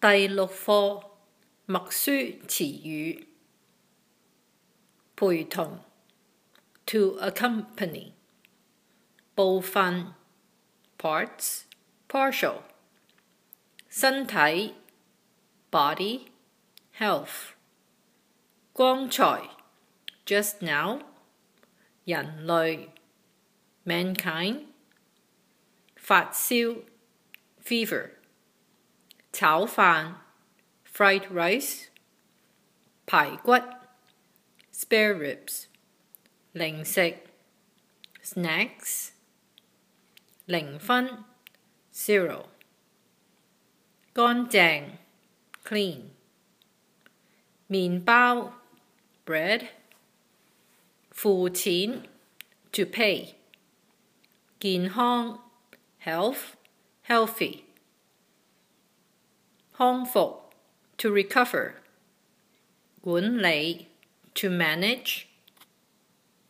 第六課默書詞語，陪同 to accompany 部分 parts partial 身體 body health 光才 just now 人類 mankind 發燒 fever 炒饭 fried rice 排骨 spare ribs 零食 snacks 零分 zero 干净 clean 面包 bread 付钱 to pay 健康 health healthy 康复 to recover 管理 to manage